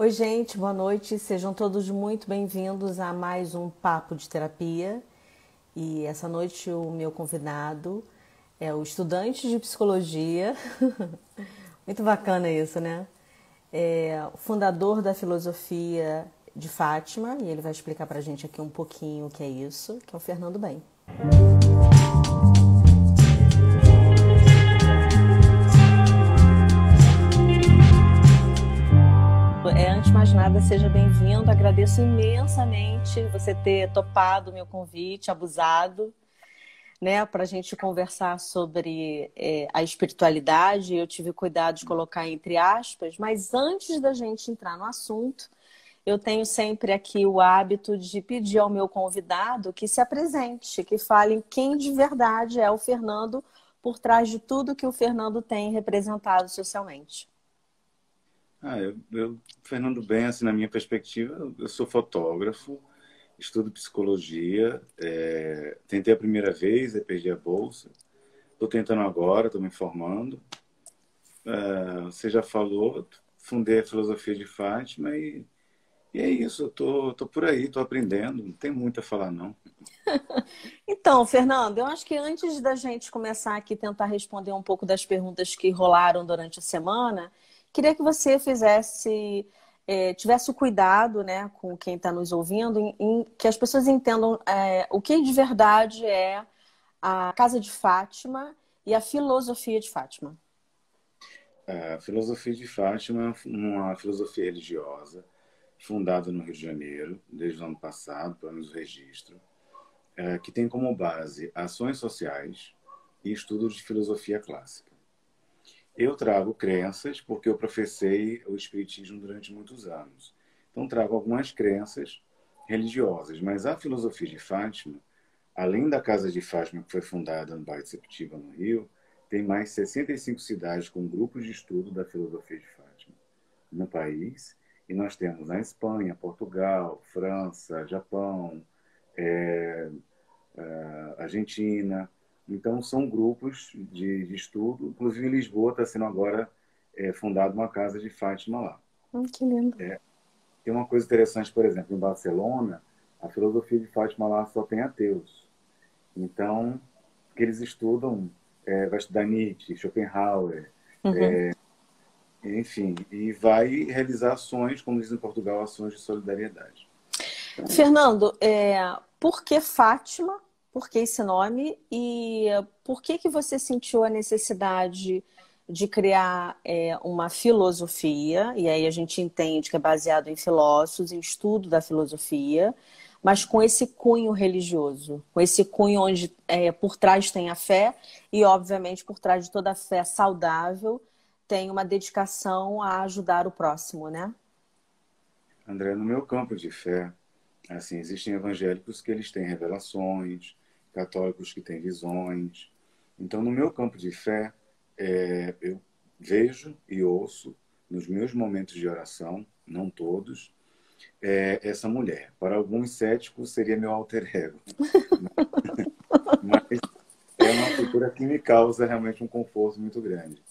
Oi, gente, boa noite. Sejam todos muito bem-vindos a mais um Papo de Terapia. E essa noite o meu convidado é o estudante de psicologia. muito bacana isso, né? É o fundador da filosofia de Fátima, e ele vai explicar para a gente aqui um pouquinho o que é isso, que é o Fernando Bem. É, nada, seja bem-vindo. Agradeço imensamente você ter topado o meu convite, abusado, né, para a gente conversar sobre é, a espiritualidade. Eu tive cuidado de colocar entre aspas, mas antes da gente entrar no assunto, eu tenho sempre aqui o hábito de pedir ao meu convidado que se apresente, que fale quem de verdade é o Fernando por trás de tudo que o Fernando tem representado socialmente. Ah, eu, eu, Fernando Bem, assim, na minha perspectiva, eu sou fotógrafo, estudo psicologia, é, tentei a primeira vez, e perdi a bolsa. Estou tentando agora, estou me formando. É, você já falou, fundei a filosofia de Fátima e, e é isso, eu tô, tô por aí, tô aprendendo, não tem muito a falar não. então, Fernando, eu acho que antes da gente começar aqui tentar responder um pouco das perguntas que rolaram durante a semana, Queria que você fizesse, é, tivesse o cuidado né, com quem está nos ouvindo, em, em, que as pessoas entendam é, o que de verdade é a Casa de Fátima e a filosofia de Fátima. A filosofia de Fátima é uma filosofia religiosa fundada no Rio de Janeiro, desde o ano passado, pelo menos o registro, é, que tem como base ações sociais e estudos de filosofia clássica. Eu trago crenças, porque eu professei o Espiritismo durante muitos anos. Então, trago algumas crenças religiosas. Mas a filosofia de Fátima, além da Casa de Fátima, que foi fundada no bairro de Sepetiba, no Rio, tem mais 65 cidades com grupos de estudo da filosofia de Fátima no país. E nós temos na Espanha, Portugal, França, Japão, é, é, Argentina, então, são grupos de, de estudo. Inclusive, em Lisboa está sendo agora é, fundada uma casa de Fátima lá. Hum, que lindo. É, tem uma coisa interessante, por exemplo, em Barcelona, a filosofia de Fátima lá só tem ateus. Então, que eles estudam, é, vai estudar Nietzsche, Schopenhauer, uhum. é, enfim, e vai realizar ações, como diz em Portugal, ações de solidariedade. Fernando, é, por que Fátima por que esse nome e por que, que você sentiu a necessidade de criar é, uma filosofia, e aí a gente entende que é baseado em filósofos, em estudo da filosofia, mas com esse cunho religioso, com esse cunho onde é, por trás tem a fé e, obviamente, por trás de toda a fé saudável tem uma dedicação a ajudar o próximo, né? André, no meu campo de fé, assim, existem evangélicos que eles têm revelações, católicos que têm visões. Então, no meu campo de fé, é, eu vejo e ouço nos meus momentos de oração, não todos, é, essa mulher. Para alguns céticos, seria meu alter ego. Mas é uma figura que me causa realmente um conforto muito grande.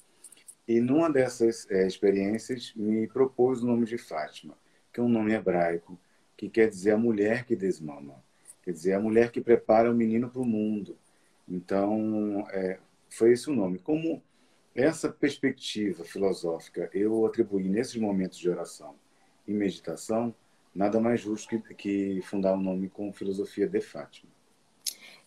E numa dessas é, experiências, me propôs o nome de Fátima, que é um nome hebraico, que quer dizer a mulher que desmama. Quer dizer, a mulher que prepara o menino para o mundo. Então, é, foi esse o nome. Como essa perspectiva filosófica eu atribuí nesses momentos de oração e meditação, nada mais justo que, que fundar um nome com filosofia de Fátima.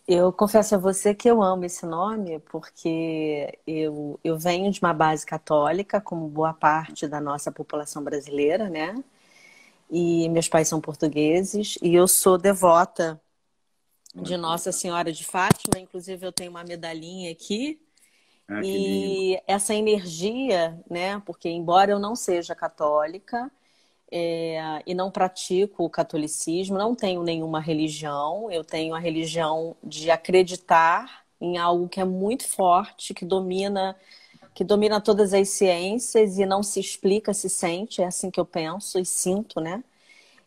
Eu confesso a você que eu amo esse nome porque eu, eu venho de uma base católica, como boa parte da nossa população brasileira, né? E meus pais são portugueses e eu sou devota de Nossa Senhora de Fátima. Inclusive, eu tenho uma medalhinha aqui. Ah, e essa energia, né? Porque, embora eu não seja católica é, e não pratico o catolicismo, não tenho nenhuma religião, eu tenho a religião de acreditar em algo que é muito forte, que domina que domina todas as ciências e não se explica, se sente, é assim que eu penso e sinto, né?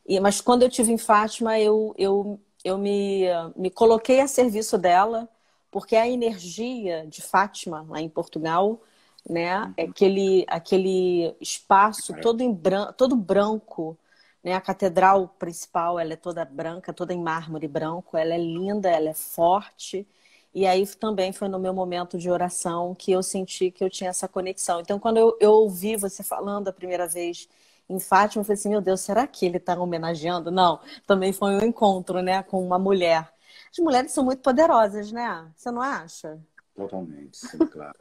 E, mas quando eu tive em Fátima, eu, eu eu me, me coloquei a serviço dela, porque a energia de Fátima, lá em Portugal, né? Uhum. Aquele, aquele espaço todo em branco, todo branco, né? A catedral principal, ela é toda branca, toda em mármore branco, ela é linda, ela é forte. E aí também foi no meu momento de oração que eu senti que eu tinha essa conexão. Então, quando eu, eu ouvi você falando a primeira vez em Fátima, eu falei assim, meu Deus, será que ele está homenageando? Não, também foi um encontro, né, com uma mulher. As mulheres são muito poderosas, né? Você não acha? Totalmente, sim, claro.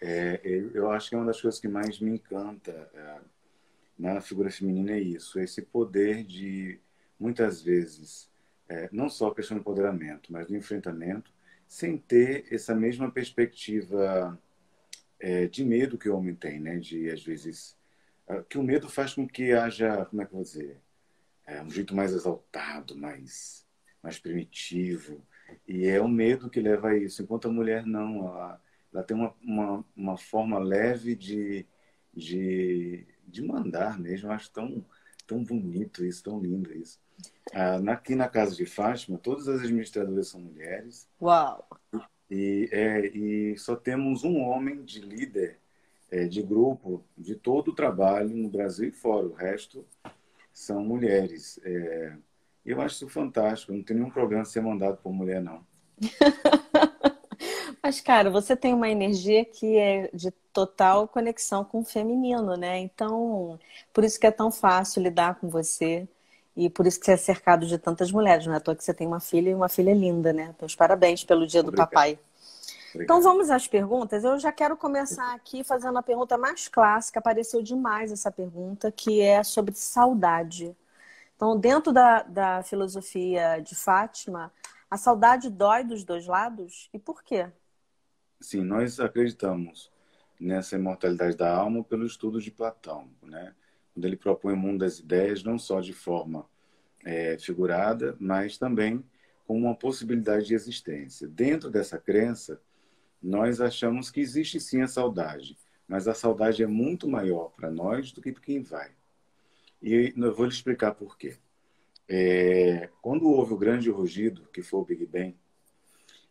é, eu acho que é uma das coisas que mais me encanta é, na figura feminina é isso, esse poder de, muitas vezes, é, não só a questão do empoderamento, mas do enfrentamento, sem ter essa mesma perspectiva é, de medo que o homem tem, né? De, às vezes, que o medo faz com que haja, como é que eu vou dizer, é, um jeito mais exaltado, mais, mais primitivo. E é o medo que leva a isso. Enquanto a mulher não, ela, ela tem uma, uma, uma forma leve de, de, de mandar mesmo. Eu acho tão, tão bonito isso, tão lindo isso. Ah, aqui na casa de Fátima, todas as administradoras são mulheres. Uau! E, é, e só temos um homem de líder é, de grupo de todo o trabalho no Brasil e fora. O resto são mulheres. É, eu acho isso fantástico. Não tem nenhum problema ser mandado por mulher, não. Mas, cara, você tem uma energia que é de total conexão com o feminino, né? Então, por isso que é tão fácil lidar com você. E por isso que você é cercado de tantas mulheres, não é à toa que você tem uma filha e uma filha linda, né? Então, parabéns pelo dia Obrigado. do papai. Então vamos às perguntas. Eu já quero começar aqui fazendo a pergunta mais clássica. Apareceu demais essa pergunta, que é sobre saudade. Então, dentro da, da filosofia de Fátima, a saudade dói dos dois lados? E por quê? Sim, nós acreditamos nessa imortalidade da alma pelo estudo de Platão, né? Quando ele propõe o mundo das ideias, não só de forma é, figurada, mas também como uma possibilidade de existência. Dentro dessa crença, nós achamos que existe sim a saudade, mas a saudade é muito maior para nós do que para quem vai. E eu vou lhe explicar por quê. É, quando houve o grande rugido, que foi o Big Bang,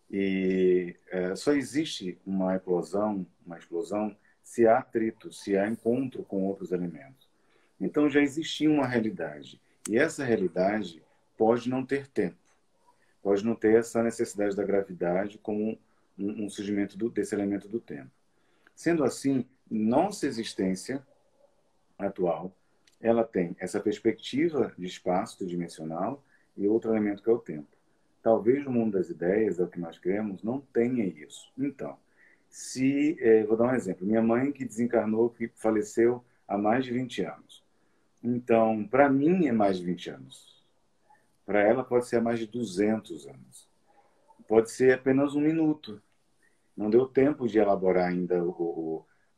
e é, só existe uma explosão, uma explosão, se há atrito, se há encontro com outros elementos. Então já existia uma realidade. E essa realidade pode não ter tempo, pode não ter essa necessidade da gravidade como um, surgimento do, desse elemento do tempo. Sendo assim, nossa existência atual, ela tem essa perspectiva de espaço tridimensional e outro elemento que é o tempo. Talvez o mundo das ideias, é o que nós cremos, não tenha isso. Então, se, eh, vou dar um exemplo, minha mãe que desencarnou, que faleceu há mais de 20 anos. Então, para mim é mais de 20 anos. Para ela pode ser mais de 200 anos. Pode ser apenas um minuto. Não deu tempo de elaborar ainda o,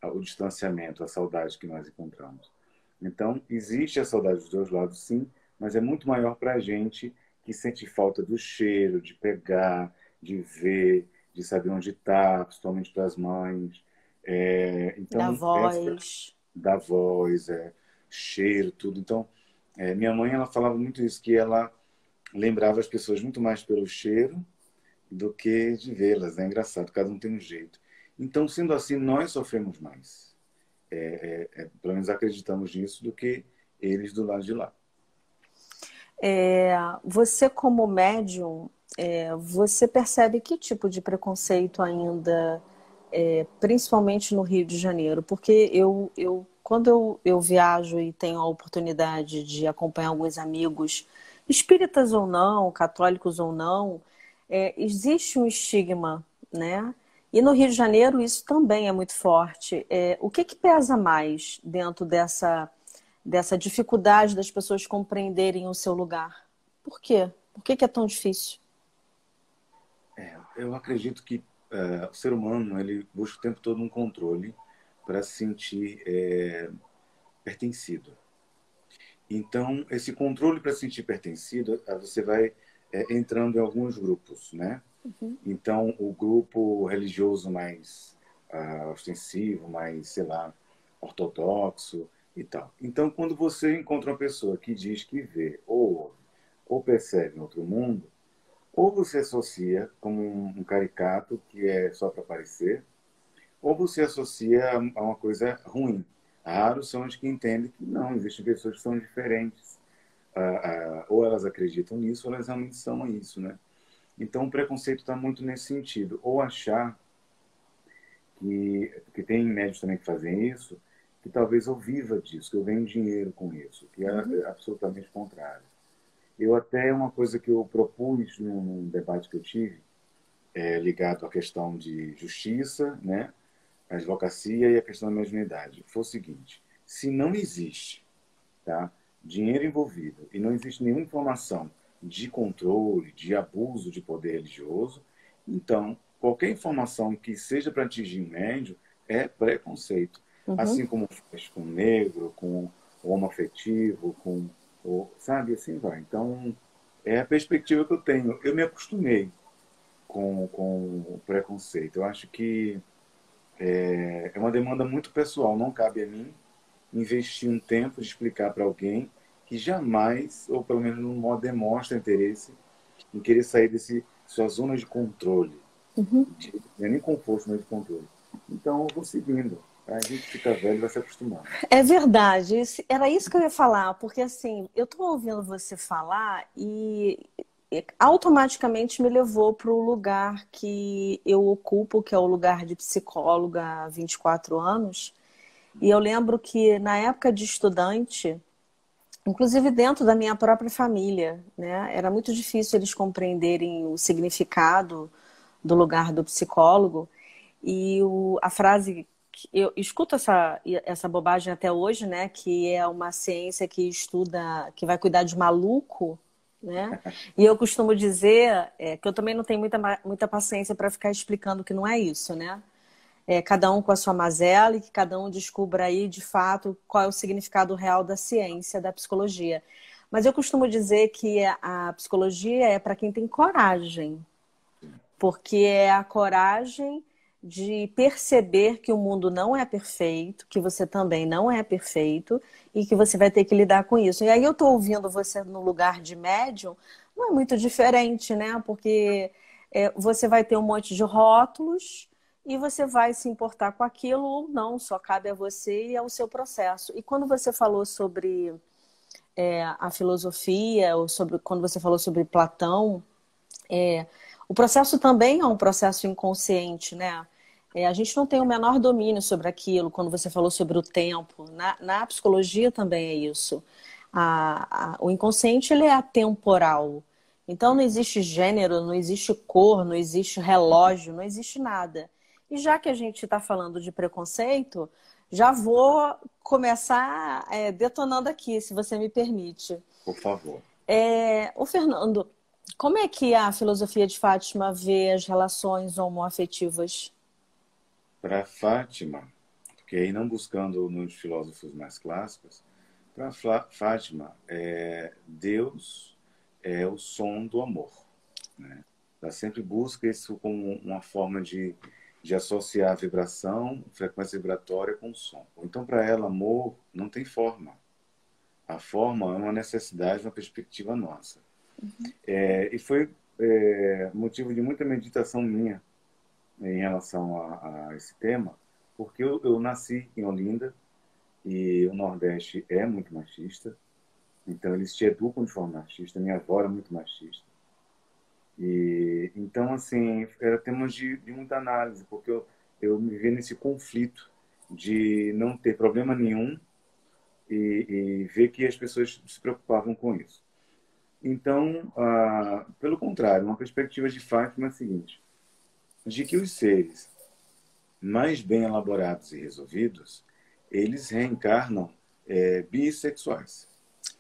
o, o distanciamento, a saudade que nós encontramos. Então, existe a saudade dos dois lados, sim, mas é muito maior para a gente que sente falta do cheiro, de pegar, de ver, de saber onde está, principalmente para as mães. É, então, da voz. da voz, é, cheiro, tudo. Então, é, minha mãe ela falava muito isso, que ela lembrava as pessoas muito mais pelo cheiro do que de vê-las. É engraçado, cada um tem um jeito. Então, sendo assim, nós sofremos mais. É, é, é, pelo menos acreditamos nisso do que eles do lado de lá. É, você, como médium, é, você percebe que tipo de preconceito ainda, é, principalmente no Rio de Janeiro? Porque eu, eu quando eu, eu viajo e tenho a oportunidade de acompanhar alguns amigos, espíritas ou não, católicos ou não, é, existe um estigma, né? E no Rio de Janeiro isso também é muito forte. É, o que, que pesa mais dentro dessa, dessa dificuldade das pessoas compreenderem o seu lugar? Por quê? Por que, que é tão difícil? É, eu acredito que é, o ser humano ele busca o tempo todo um controle para se sentir é, pertencido. Então, esse controle para se sentir pertencido, você vai é, entrando em alguns grupos, né? Uhum. Então, o grupo religioso mais uh, ostensivo, mais, sei lá, ortodoxo e tal. Então, quando você encontra uma pessoa que diz que vê ou ouve, ou percebe em outro mundo, ou você associa como um, um caricato que é só para aparecer, ou você associa a uma coisa ruim. Raros são os que entendem que não, existem pessoas que são diferentes. Ah, ah, ou elas acreditam nisso, ou elas realmente são isso, né? Então, o preconceito está muito nesse sentido. Ou achar que, que tem médicos também que fazem isso, que talvez eu viva disso, que eu ganho dinheiro com isso, que é uhum. absolutamente contrário. Eu até, uma coisa que eu propus num, num debate que eu tive, é, ligado à questão de justiça, né? a advocacia e a questão da mediunidade, foi o seguinte, se não existe tá, dinheiro envolvido e não existe nenhuma informação de controle, de abuso de poder religioso, então qualquer informação que seja para atingir um médio é preconceito. Uhum. Assim como faz com o negro, com o homoafetivo, com o, sabe, assim vai. Então, é a perspectiva que eu tenho. Eu me acostumei com, com o preconceito. Eu acho que é, é uma demanda muito pessoal, não cabe a mim investir um tempo de explicar para alguém que jamais, ou pelo menos no modo demonstra interesse em querer sair desse sua zona de controle. Uhum. De, não é nem conforto, mas de controle. Então, eu vou seguindo. A gente fica velho vai se acostumando. É verdade. Era isso que eu ia falar, porque assim, eu estou ouvindo você falar e automaticamente me levou para o lugar que eu ocupo, que é o lugar de psicóloga há 24 anos. E eu lembro que na época de estudante, inclusive dentro da minha própria família, né, era muito difícil eles compreenderem o significado do lugar do psicólogo. E o, a frase eu escuto essa, essa bobagem até hoje, né? Que é uma ciência que estuda, que vai cuidar de maluco, né? E eu costumo dizer é, que eu também não tenho muita, muita paciência para ficar explicando que não é isso, né? É, cada um com a sua mazela e que cada um descubra aí de fato qual é o significado real da ciência, da psicologia. Mas eu costumo dizer que a psicologia é para quem tem coragem, porque é a coragem de perceber que o mundo não é perfeito, que você também não é perfeito e que você vai ter que lidar com isso. E aí eu estou ouvindo você no lugar de médium, não é muito diferente, né? Porque é, você vai ter um monte de rótulos e você vai se importar com aquilo ou não, só cabe a você e ao seu processo. E quando você falou sobre é, a filosofia, ou sobre quando você falou sobre Platão, é, o processo também é um processo inconsciente, né? É, a gente não tem o menor domínio sobre aquilo, quando você falou sobre o tempo. Na, na psicologia também é isso. A, a, o inconsciente ele é atemporal. Então não existe gênero, não existe cor, não existe relógio, não existe nada. E já que a gente está falando de preconceito, já vou começar é, detonando aqui, se você me permite. Por favor. É, o Fernando, como é que a filosofia de Fátima vê as relações homoafetivas? Para Fátima, porque aí não buscando nos filósofos mais clássicos, para Fátima, é, Deus é o som do amor. Né? Ela sempre busca isso como uma forma de, de associar a vibração, frequência vibratória com o som. Então, para ela, amor não tem forma. A forma é uma necessidade, uma perspectiva nossa. Uhum. É, e foi é, motivo de muita meditação minha em relação a, a esse tema, porque eu, eu, nasci em Olinda e o Nordeste é muito machista, então eles te educam de forma machista. Minha avó era muito machista. E então assim era temas de, de muita análise, porque eu, eu me vi nesse conflito de não ter problema nenhum e, e ver que as pessoas se preocupavam com isso. Então, ah, pelo contrário, uma perspectiva de Fátima é a seguinte: de que os seres mais bem elaborados e resolvidos, eles reencarnam é, bissexuais.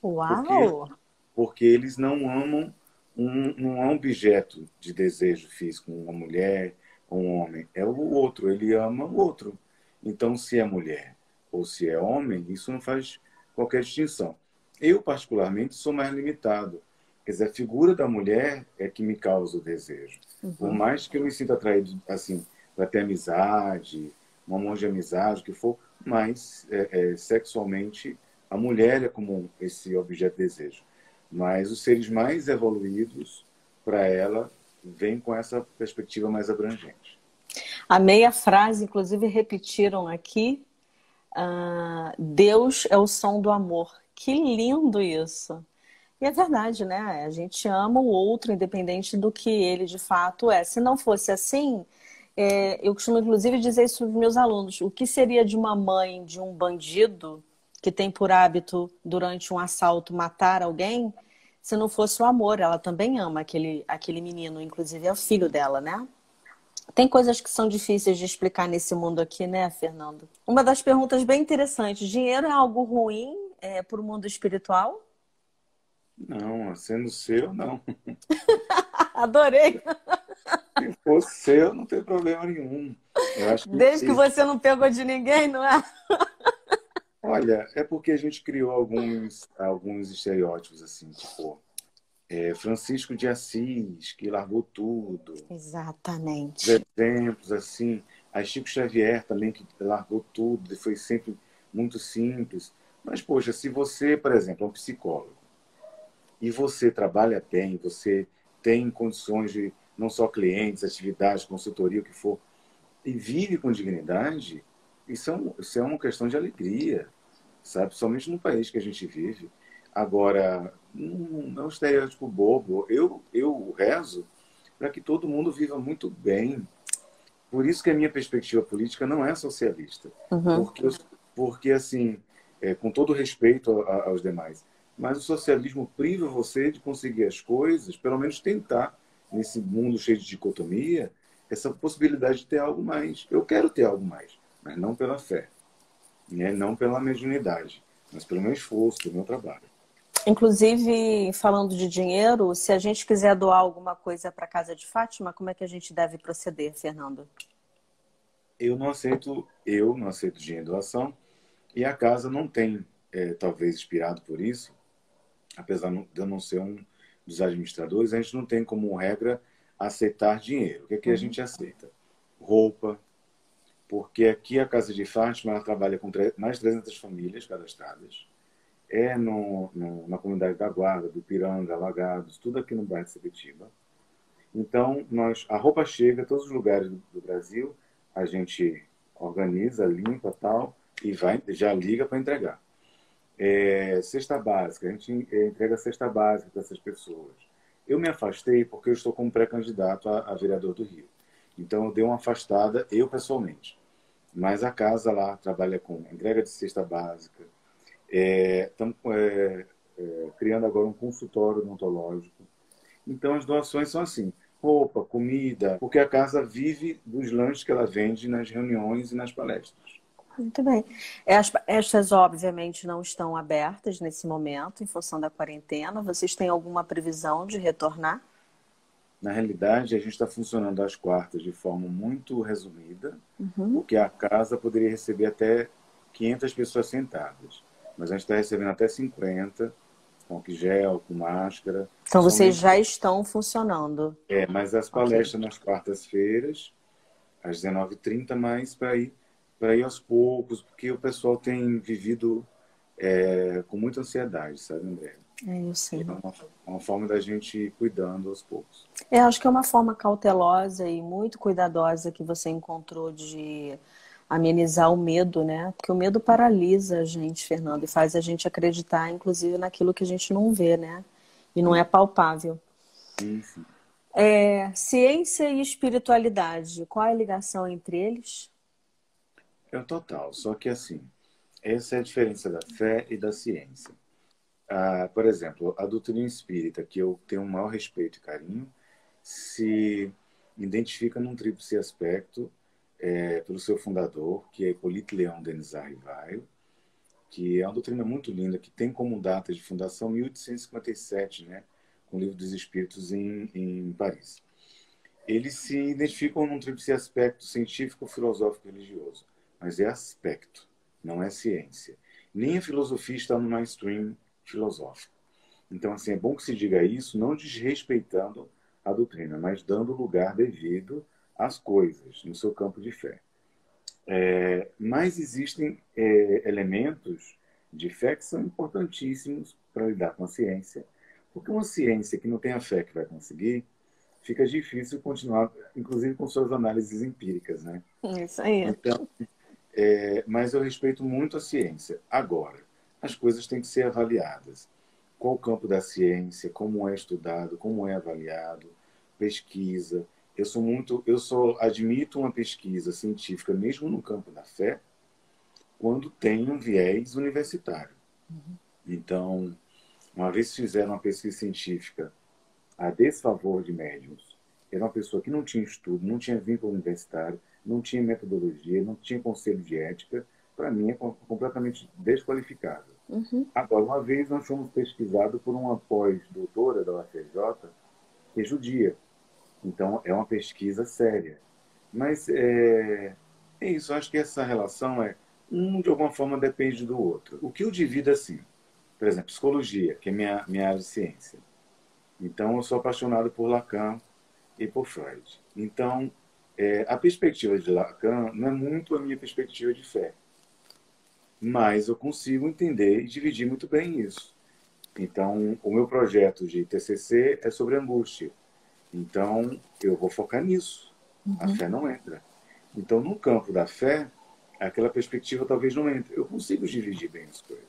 Uau! Porque, porque eles não amam um, não é um objeto de desejo físico, uma mulher ou um homem. É o outro, ele ama o outro. Então, se é mulher ou se é homem, isso não faz qualquer distinção. Eu, particularmente, sou mais limitado. Quer dizer, a figura da mulher é que me causa o desejo. Uhum. Por mais que eu me sinta atraído, assim, para ter amizade, uma mão de amizade, o que for, mas é, é, sexualmente a mulher é como esse objeto de desejo. Mas os seres mais evoluídos, para ela, vêm com essa perspectiva mais abrangente. A meia frase, inclusive, repetiram aqui. Uh, Deus é o som do amor. Que lindo isso! E é verdade, né? A gente ama o outro, independente do que ele de fato é. Se não fosse assim, é, eu costumo inclusive dizer isso para meus alunos: o que seria de uma mãe de um bandido que tem por hábito, durante um assalto, matar alguém, se não fosse o amor? Ela também ama aquele, aquele menino, inclusive é o filho dela, né? Tem coisas que são difíceis de explicar nesse mundo aqui, né, Fernando? Uma das perguntas bem interessantes: dinheiro é algo ruim é, para o mundo espiritual? Não, sendo seu, não. Adorei. Se fosse seu, não tem problema nenhum. Que Desde que você não pegou de ninguém, não é? Olha, é porque a gente criou alguns, alguns estereótipos, assim, tipo, é, Francisco de Assis, que largou tudo. Exatamente. Exemplos, assim. A Chico Xavier também, que largou tudo e foi sempre muito simples. Mas, poxa, se você, por exemplo, é um psicólogo e você trabalha bem, você tem condições de não só clientes, atividades, consultoria, o que for, e vive com dignidade, isso é, um, isso é uma questão de alegria, sabe? Somente no país que a gente vive. Agora, não é um estereótipo bobo. Eu, eu rezo para que todo mundo viva muito bem. Por isso que a minha perspectiva política não é socialista. Uhum. Porque, porque, assim, é, com todo respeito a, aos demais, mas o socialismo priva você de conseguir as coisas, pelo menos tentar, nesse mundo cheio de dicotomia, essa possibilidade de ter algo mais. Eu quero ter algo mais, mas não pela fé, né? não pela mediunidade, mas pelo meu esforço, pelo meu trabalho. Inclusive, falando de dinheiro, se a gente quiser doar alguma coisa para a Casa de Fátima, como é que a gente deve proceder, Fernando? Eu não aceito, eu não aceito dinheiro doação e a casa não tem, é, talvez inspirado por isso, apesar de eu não ser um dos administradores, a gente não tem como regra aceitar dinheiro. O que, é que a uhum. gente aceita? Roupa, porque aqui a Casa de Fátima ela trabalha com mais de 300 famílias cadastradas é no, no, na comunidade da Guarda, do Piranga, Lagados, tudo aqui no bairro de Sepetiba. Então, nós, a roupa chega a todos os lugares do, do Brasil, a gente organiza, limpa tal, e vai, já liga para entregar. É, cesta básica, a gente entrega cesta básica para essas pessoas. Eu me afastei porque eu estou como pré-candidato a, a, vereador do Rio. Então, eu dei uma afastada, eu pessoalmente. Mas a casa lá trabalha com entrega de cesta básica, Estamos é, é, é, criando agora um consultório odontológico. Então, as doações são assim: roupa, comida, porque a casa vive dos lanches que ela vende nas reuniões e nas palestras. Muito bem. Estas, obviamente, não estão abertas nesse momento, em função da quarentena. Vocês têm alguma previsão de retornar? Na realidade, a gente está funcionando às quartas de forma muito resumida, uhum. porque a casa poderia receber até 500 pessoas sentadas mas a gente está recebendo até 50, com gel, com máscara. Então vocês já estão funcionando. É, mas as palestras okay. nas quartas-feiras, às 19h30, mais para ir, ir aos poucos, porque o pessoal tem vivido é, com muita ansiedade, sabe, André? É, eu sei. É uma, uma, forma da gente ir cuidando aos poucos. É, acho que é uma forma cautelosa e muito cuidadosa que você encontrou de amenizar o medo, né? Porque o medo paralisa a gente, Fernando, e faz a gente acreditar, inclusive, naquilo que a gente não vê, né? E não é palpável. Isso. É, ciência e espiritualidade, qual é a ligação entre eles? É o total, só que assim, essa é a diferença da fé e da ciência. Ah, por exemplo, a doutrina espírita, que eu tenho um maior respeito e carinho, se identifica num tríplice aspecto é, pelo seu fundador, que é Hipólito Leão Denis Arrivaio, que é uma doutrina muito linda, que tem como data de fundação 1857, né, com o Livro dos Espíritos em, em Paris. Eles se identificam num tríplice aspecto científico, filosófico e religioso, mas é aspecto, não é ciência. Nem a filosofia está no mainstream filosófico. Então, assim, é bom que se diga isso, não desrespeitando a doutrina, mas dando lugar devido as coisas no seu campo de fé. É, mas existem é, elementos de fé que são importantíssimos para lidar com a ciência, porque uma ciência que não tem a fé que vai conseguir, fica difícil continuar, inclusive com suas análises empíricas, né? Isso aí. Então, é, mas eu respeito muito a ciência. Agora, as coisas têm que ser avaliadas. Qual o campo da ciência, como é estudado, como é avaliado, pesquisa. Eu sou muito, eu só admito uma pesquisa científica, mesmo no campo da fé, quando tem um viés universitário. Uhum. Então, uma vez fizeram uma pesquisa científica a desfavor de médiums, era uma pessoa que não tinha estudo, não tinha vínculo universitário, não tinha metodologia, não tinha conselho de ética, para mim é completamente desqualificado. Uhum. Agora, uma vez nós fomos pesquisados por uma pós-doutora da UFRJ, que é judia. Então, é uma pesquisa séria. Mas é, é isso, acho que essa relação é, um de alguma forma depende do outro. O que eu divido assim, por exemplo, psicologia, que é minha, minha área de ciência. Então, eu sou apaixonado por Lacan e por Freud. Então, é, a perspectiva de Lacan não é muito a minha perspectiva de fé, mas eu consigo entender e dividir muito bem isso. Então, o meu projeto de TCC é sobre angústia. Então, eu vou focar nisso. Uhum. A fé não entra. Então, no campo da fé, aquela perspectiva talvez não entre. Eu consigo dividir bem as coisas.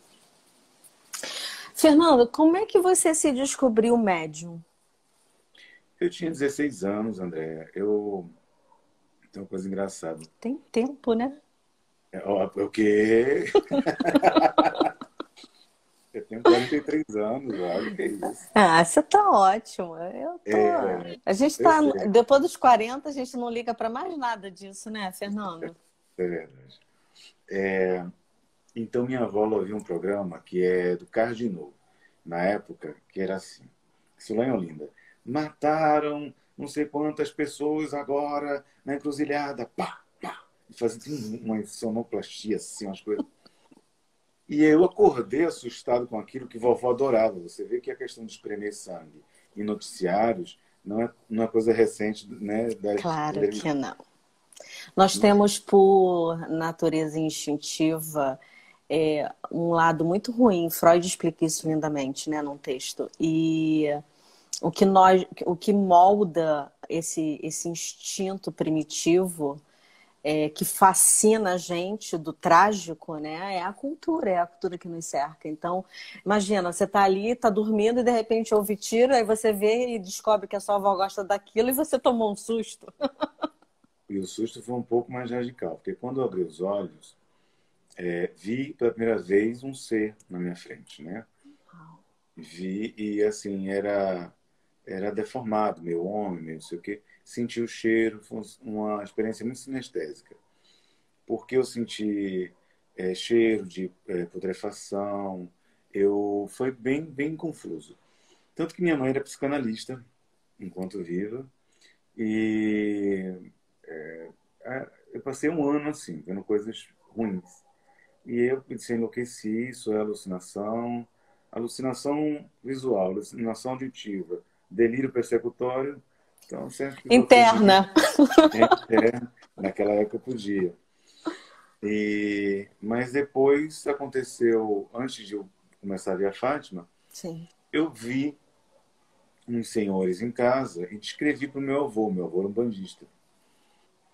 Fernando, como é que você se descobriu médium? Eu tinha 16 anos, André. Eu tem uma coisa engraçada. Tem tempo, né? É, o quê? Eu tenho 43 anos, olha que é isso. Ah, você tá ótimo. Eu tô... É, a gente tá. Depois dos 40, a gente não liga para mais nada disso, né, Fernando? É verdade. É, então, minha avó ouvia um programa que é do Cardinô, na época, que era assim: Isso lá em Olinda. Mataram não sei quantas pessoas agora na encruzilhada, pá, fazendo uma sonoplastia, assim, umas coisas. E eu acordei assustado com aquilo que vovó adorava. Você vê que a questão de espremer sangue em noticiários não é uma é coisa recente, né? Das, claro que não. Nós temos, por natureza instintiva, é, um lado muito ruim. Freud explica isso lindamente, né, num texto. E o que nós, o que molda esse, esse instinto primitivo é, que fascina a gente do trágico, né? É a cultura, é a cultura que nos cerca. Então, imagina, você tá ali, tá dormindo e de repente ouve tiro, aí você vê e descobre que a sua avó gosta daquilo e você tomou um susto. e o susto foi um pouco mais radical, porque quando eu abri os olhos, é, vi pela primeira vez um ser na minha frente, né? Vi e assim era era deformado, meu homem, não sei o quê. Senti o cheiro, foi uma experiência muito sinestésica. Porque eu senti é, cheiro de é, putrefação, eu foi bem, bem confuso. Tanto que minha mãe era psicanalista, enquanto viva, e é, eu passei um ano assim, vendo coisas ruins. E eu pensei, enlouqueci, isso é alucinação, alucinação visual, alucinação auditiva, delírio persecutório. Então, sempre Interna. Interna. Naquela época eu podia. E, mas depois aconteceu, antes de eu começar a ver a Fátima, Sim. eu vi uns senhores em casa e descrevi para o meu avô. Meu avô era um bandista.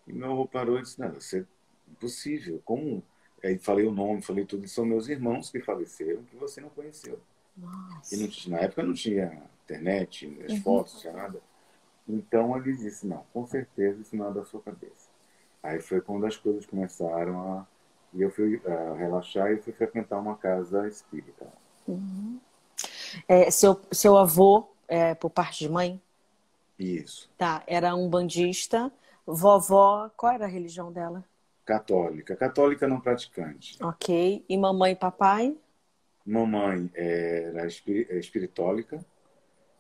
E meu avô parou e disse: Não, isso é impossível. Como? Aí falei o nome, falei tudo. São meus irmãos que faleceram que você não conheceu. Nossa. E não, na época não tinha internet, as uhum. fotos, não tinha nada. Então ele disse, não, com certeza isso não é da sua cabeça. Aí foi quando as coisas começaram a... E eu fui a relaxar e fui frequentar uma casa espírita. Uhum. É, seu, seu avô, é, por parte de mãe? Isso. Tá, era um bandista. Vovó, qual era a religião dela? Católica. Católica não praticante. Ok. E mamãe e papai? Mamãe era espiritólica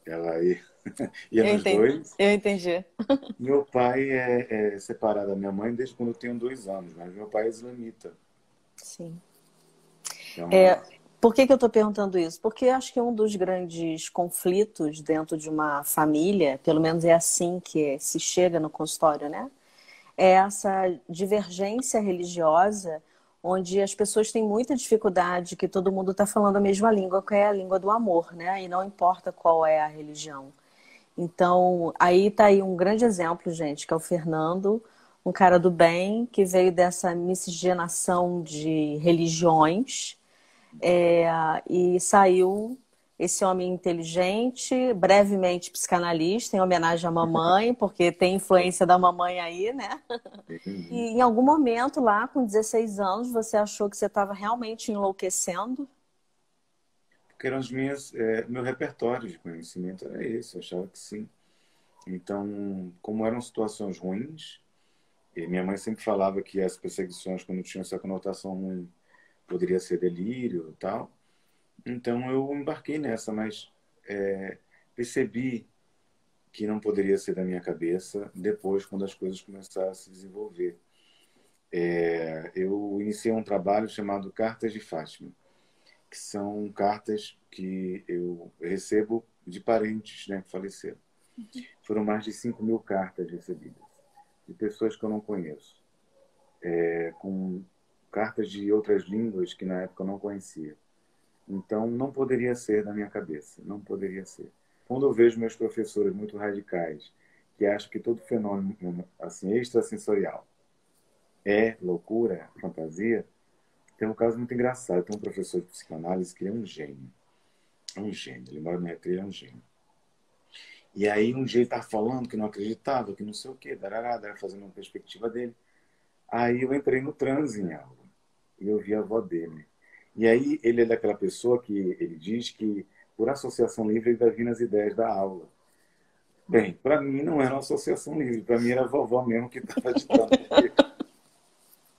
ela ia, ia nos entendi. dois. Eu entendi. Meu pai é, é, separado da minha mãe desde quando eu tenho dois anos, mas meu pai é islamita. Sim. Então, é, por que, que eu estou perguntando isso? Porque acho que um dos grandes conflitos dentro de uma família, pelo menos é assim que se chega no consultório, né? É essa divergência religiosa onde as pessoas têm muita dificuldade, que todo mundo está falando a mesma língua, que é a língua do amor, né? E não importa qual é a religião. Então, aí está aí um grande exemplo, gente, que é o Fernando, um cara do bem, que veio dessa miscigenação de religiões é, e saiu esse homem inteligente, brevemente psicanalista, em homenagem à mamãe, porque tem influência da mamãe aí, né? E em algum momento lá, com 16 anos, você achou que você estava realmente enlouquecendo? Porque eram as minhas, é, meu repertório de conhecimento era esse, eu achava que sim. Então, como eram situações ruins, minha mãe sempre falava que as perseguições, quando tinham essa conotação ruim, poderia ser delírio e tal. Então eu embarquei nessa, mas é, percebi que não poderia ser da minha cabeça depois, quando as coisas começaram a se desenvolver. É, eu iniciei um trabalho chamado Cartas de Fátima, que são cartas que eu recebo de parentes né, que faleceram. Foram mais de 5 mil cartas recebidas, de pessoas que eu não conheço, é, com cartas de outras línguas que na época eu não conhecia. Então, não poderia ser na minha cabeça, não poderia ser. Quando eu vejo meus professores muito radicais, que acham que todo fenômeno assim extrasensorial é loucura, fantasia, tem um caso muito engraçado. Tem um professor de psicanálise que ele é um gênio. É um gênio. Ele mora no Retiro, é um gênio. E aí, um dia ele estava falando que não acreditava, que não sei o quê, darará, dará, fazendo uma perspectiva dele. Aí eu entrei no transe em aula. E eu vi a avó dele. E aí ele é daquela pessoa que ele diz que por associação livre ele vai vir nas ideias da aula. Bem, para mim não era uma associação livre, para mim era a vovó mesmo que estava ditando.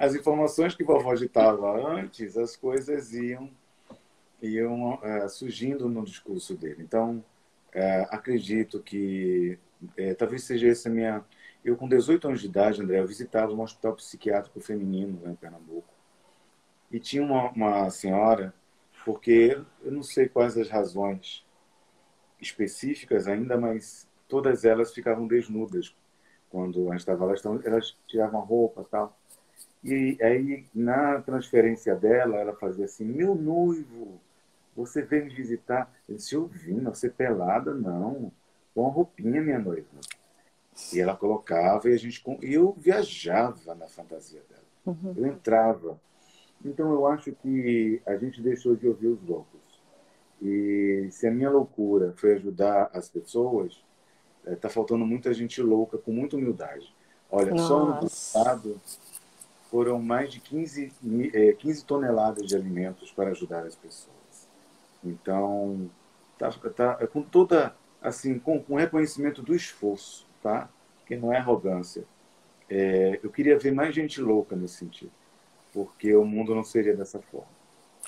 As informações que vovó ditava antes, as coisas iam, iam é, surgindo no discurso dele. Então, é, acredito que é, talvez seja essa minha. Eu, com 18 anos de idade, André, eu visitava um hospital psiquiátrico feminino lá em Pernambuco. E tinha uma, uma senhora, porque eu não sei quais as razões específicas ainda, mas todas elas ficavam desnudas quando a gente estava lá, então elas tiravam roupa tal. E aí, na transferência dela, ela fazia assim: Meu noivo, você veio me visitar? Eu disse: Eu vim, você pelada? Não, com a roupinha, minha noiva. E ela colocava e a gente. E eu viajava na fantasia dela. Uhum. Eu entrava. Então eu acho que a gente deixou de ouvir os loucos. E se a minha loucura foi ajudar as pessoas, está eh, faltando muita gente louca com muita humildade. Olha, Nossa. só no passado foram mais de 15, 15 eh, toneladas de alimentos para ajudar as pessoas. Então, tá, tá é com toda, assim, com, com reconhecimento do esforço, tá? Que não é arrogância. É, eu queria ver mais gente louca nesse sentido porque o mundo não seria dessa forma.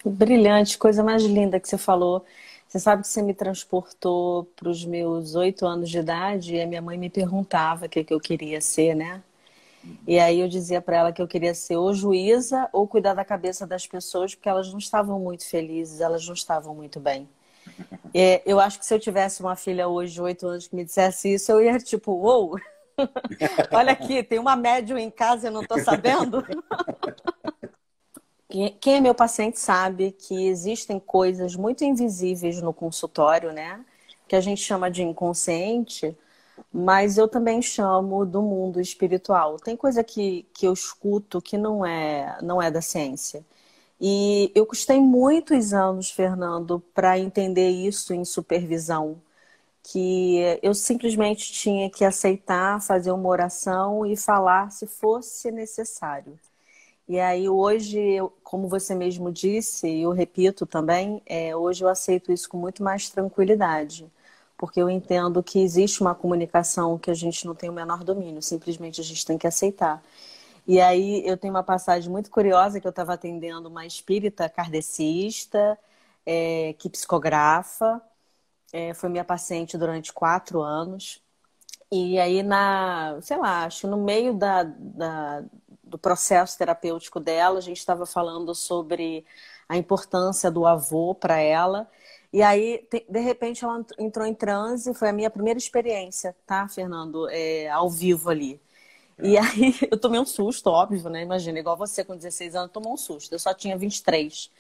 Brilhante, coisa mais linda que você falou. Você sabe que você me transportou para os meus oito anos de idade e a minha mãe me perguntava o que, que eu queria ser, né? E aí eu dizia para ela que eu queria ser ou juíza ou cuidar da cabeça das pessoas, porque elas não estavam muito felizes, elas não estavam muito bem. É, eu acho que se eu tivesse uma filha hoje de oito anos que me dissesse isso, eu ia tipo, uou, wow! olha aqui, tem uma médium em casa e eu não estou sabendo. Quem é meu paciente sabe que existem coisas muito invisíveis no consultório, né? Que a gente chama de inconsciente, mas eu também chamo do mundo espiritual. Tem coisa que, que eu escuto que não é, não é da ciência. E eu custei muitos anos, Fernando, para entender isso em supervisão. Que eu simplesmente tinha que aceitar, fazer uma oração e falar se fosse necessário. E aí hoje, como você mesmo disse, e eu repito também, é, hoje eu aceito isso com muito mais tranquilidade, porque eu entendo que existe uma comunicação que a gente não tem o menor domínio, simplesmente a gente tem que aceitar. E aí eu tenho uma passagem muito curiosa que eu estava atendendo uma espírita kardecista, é, que psicografa, é, foi minha paciente durante quatro anos. E aí, na, sei lá, acho no meio da, da, do processo terapêutico dela, a gente estava falando sobre a importância do avô para ela. E aí, de repente, ela entrou em transe, foi a minha primeira experiência, tá, Fernando? É, ao vivo ali. E é. aí, eu tomei um susto, óbvio, né? Imagina, igual você com 16 anos tomou um susto. Eu só tinha 23.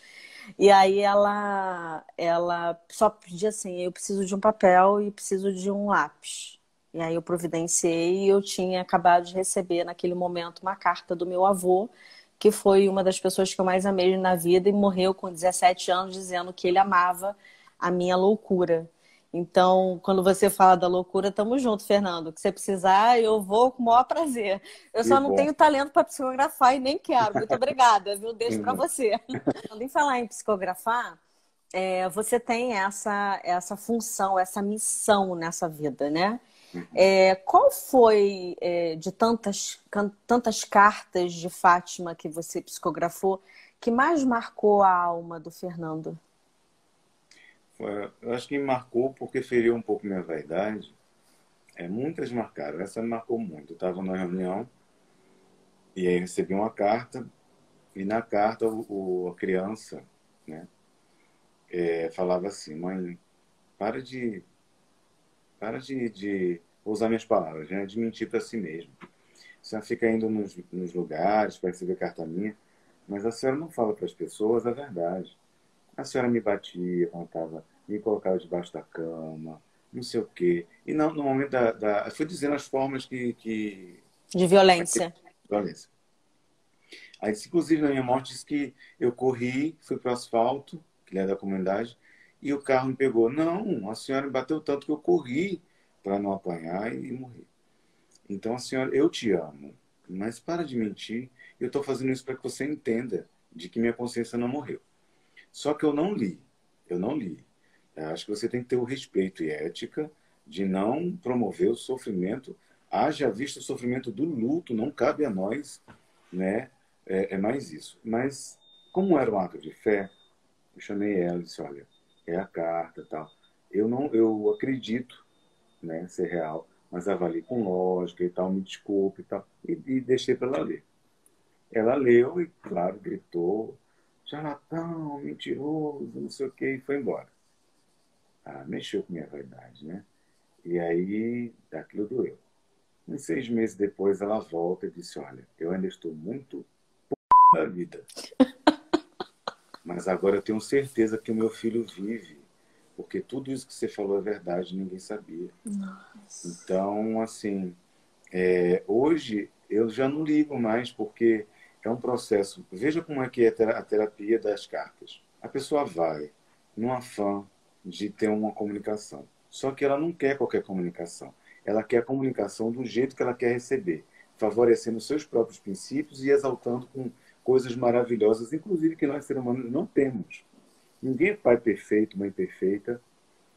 E aí ela, ela só pedia assim, eu preciso de um papel e preciso de um lápis. E aí eu providenciei e eu tinha acabado de receber naquele momento uma carta do meu avô, que foi uma das pessoas que eu mais amei na vida e morreu com 17 anos dizendo que ele amava a minha loucura. Então, quando você fala da loucura, tamo junto, Fernando. O que você precisar, eu vou com o maior prazer. Eu só não tenho talento para psicografar e nem quero. Muito obrigada, viu? Deixo para você. Quando em falar em psicografar, é, você tem essa, essa função, essa missão nessa vida, né? Uhum. É, qual foi, é, de tantas, tantas cartas de Fátima que você psicografou, que mais marcou a alma do Fernando? Eu acho que me marcou porque feriu um pouco minha vaidade. É, muitas marcaram, essa me marcou muito. Eu estava numa reunião e aí recebi uma carta e na carta o, a criança né, é, falava assim, mãe, para de para de, de usar minhas palavras, né, de mentir para si mesmo. A senhora fica indo nos, nos lugares para receber carta minha, mas a senhora não fala para as pessoas a verdade. A senhora me batia quando estava me colocava debaixo da cama, não sei o quê. E não, no momento da, da. Foi dizendo as formas que. que... De violência. Violência. Aí, inclusive, na minha morte, disse que eu corri, fui para o asfalto, que é da comunidade, e o carro me pegou. Não, a senhora me bateu tanto que eu corri para não apanhar e morrer. Então, a senhora, eu te amo, mas para de mentir. Eu estou fazendo isso para que você entenda de que minha consciência não morreu. Só que eu não li. Eu não li. Acho que você tem que ter o respeito e ética de não promover o sofrimento. Haja visto o sofrimento do luto, não cabe a nós, né? É, é mais isso. Mas, como era um ato de fé, eu chamei ela e disse: olha, é a carta tal. Eu não, eu acredito, né, ser real, mas avalie com lógica e tal, me desculpe e tal. E, e deixei para ela ler. Ela leu e, claro, gritou: charlatão, mentiroso, não sei o que, e foi embora ah, mexeu com minha vaidade, né? E aí aquilo doeu. Uns seis meses depois ela volta e disse, olha, eu ainda estou muito p... da vida. Mas agora eu tenho certeza que o meu filho vive. Porque tudo isso que você falou é verdade, ninguém sabia. Nossa. Então, assim, é, hoje eu já não ligo mais, porque é um processo. Veja como é que é a terapia das cartas. A pessoa vai, num afã, de ter uma comunicação. Só que ela não quer qualquer comunicação. Ela quer a comunicação do jeito que ela quer receber, favorecendo seus próprios princípios e exaltando com coisas maravilhosas, inclusive que nós seres humanos não temos. Ninguém é pai perfeito, mãe perfeita.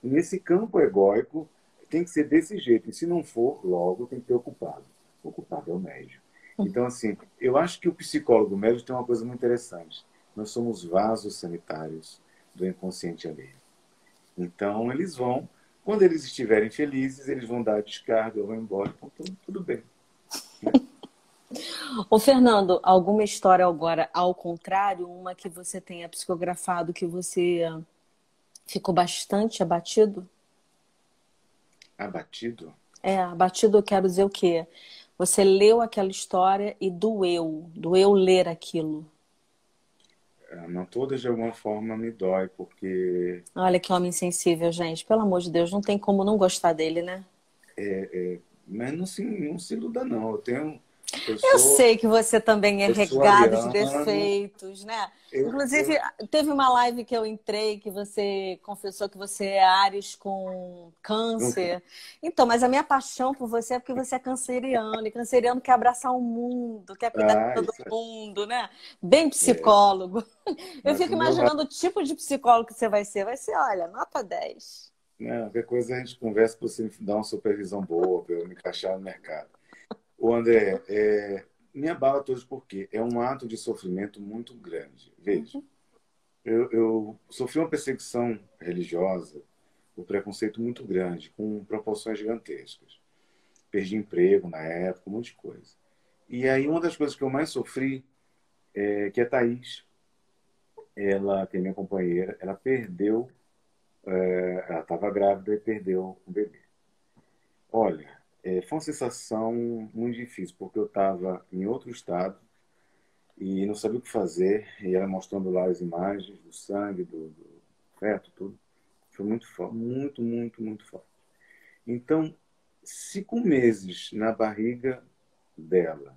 E nesse campo egóico, tem que ser desse jeito. E se não for, logo tem que ter ocupado. O ocupado é o médio. Então, assim, eu acho que o psicólogo médio tem uma coisa muito interessante. Nós somos vasos sanitários do inconsciente alheio. Então, eles vão, quando eles estiverem felizes, eles vão dar a descarga, vão embora, então tudo, tudo bem. Ô, Fernando, alguma história agora ao contrário, uma que você tenha psicografado que você ficou bastante abatido? Abatido? É, abatido eu quero dizer o quê? Você leu aquela história e doeu, doeu ler aquilo. É, não todas de alguma forma me dói, porque. Olha que homem sensível, gente. Pelo amor de Deus, não tem como não gostar dele, né? É, é, mas não se, não se iluda, não. Eu tenho eu, eu sei que você também é regado de defeitos, né? Eu, Inclusive, eu... teve uma live que eu entrei que você confessou que você é Ares com câncer. Então, mas a minha paixão por você é porque você é canceriano. E canceriano quer abraçar o mundo, quer cuidar ah, de todo é... mundo, né? Bem psicólogo. É. Eu fico imaginando o tipo de psicólogo que você vai ser. Vai ser, olha, nota 10. Não, qualquer coisa a gente conversa para você dar uma supervisão boa, para eu me encaixar no mercado. O André, é, me abala todos porque é um ato de sofrimento muito grande. Veja, uhum. eu, eu sofri uma perseguição religiosa, um preconceito muito grande, com proporções gigantescas. Perdi emprego na época, um monte de coisa. E aí uma das coisas que eu mais sofri é que a Thaís, ela, que é minha companheira, ela perdeu, é, ela estava grávida e perdeu um bebê. Olha, é, foi uma sensação muito difícil, porque eu estava em outro estado, e não sabia o que fazer. E ela mostrando lá as imagens do sangue, do, do feto, tudo. Foi muito forte, muito, muito, muito forte. Então, cinco meses na barriga dela,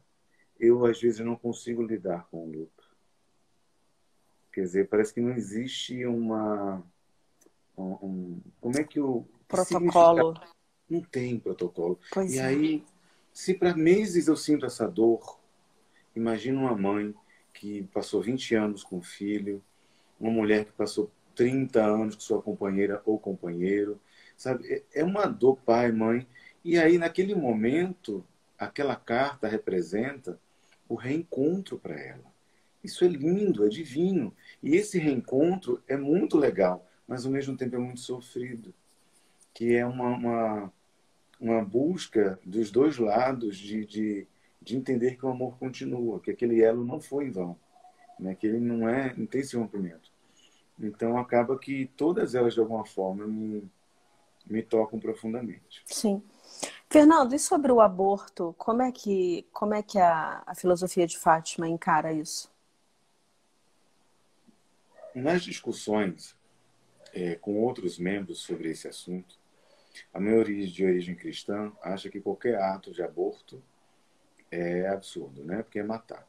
eu às vezes não consigo lidar com o luto. Quer dizer, parece que não existe uma. Um, como é que o. Protocolo. Não tem protocolo. Pois e é. aí, se para meses eu sinto essa dor, imagina uma mãe que passou 20 anos com o filho, uma mulher que passou 30 anos com sua companheira ou companheiro, sabe? É, é uma dor, pai, mãe. E aí, naquele momento, aquela carta representa o reencontro para ela. Isso é lindo, é divino. E esse reencontro é muito legal, mas ao mesmo tempo é muito sofrido. Que é uma, uma, uma busca dos dois lados de, de, de, entender que o amor continua, que aquele elo não foi em vão, né? que ele não, é, não tem esse rompimento. Então acaba que todas elas, de alguma forma, me, me tocam profundamente. Sim. Fernando, e sobre o aborto, como é que, como é que a, a filosofia de Fátima encara isso? Nas discussões é, com outros membros sobre esse assunto, a maioria de origem cristã acha que qualquer ato de aborto é absurdo, né? Porque é matar.